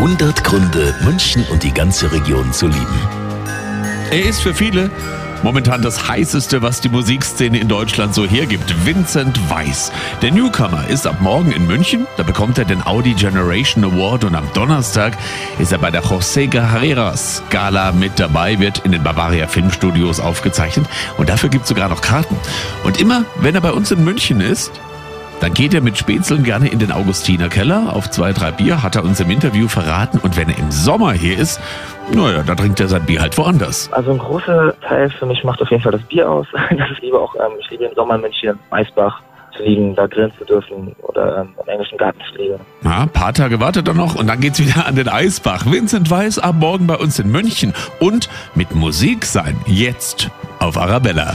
100 Gründe, München und die ganze Region zu lieben. Er ist für viele momentan das heißeste, was die Musikszene in Deutschland so hergibt. Vincent Weiss. Der Newcomer ist ab morgen in München. Da bekommt er den Audi Generation Award und am Donnerstag ist er bei der José Carreras Gala mit dabei, wird in den Bavaria Filmstudios aufgezeichnet und dafür gibt es sogar noch Karten. Und immer, wenn er bei uns in München ist, dann geht er mit Spätzeln gerne in den Augustiner Keller. Auf zwei, drei Bier hat er uns im Interview verraten. Und wenn er im Sommer hier ist, naja, da trinkt er sein Bier halt woanders. Also ein großer Teil für mich macht auf jeden Fall das Bier aus. Das ich liebe auch, ähm, ich liebe im Sommer in München, Eisbach zu liegen, da grillen zu dürfen oder ähm, im englischen Garten zu liegen. Ein paar Tage wartet er noch und dann geht's wieder an den Eisbach. Vincent Weiß ab morgen bei uns in München und mit Musik sein. Jetzt auf Arabella.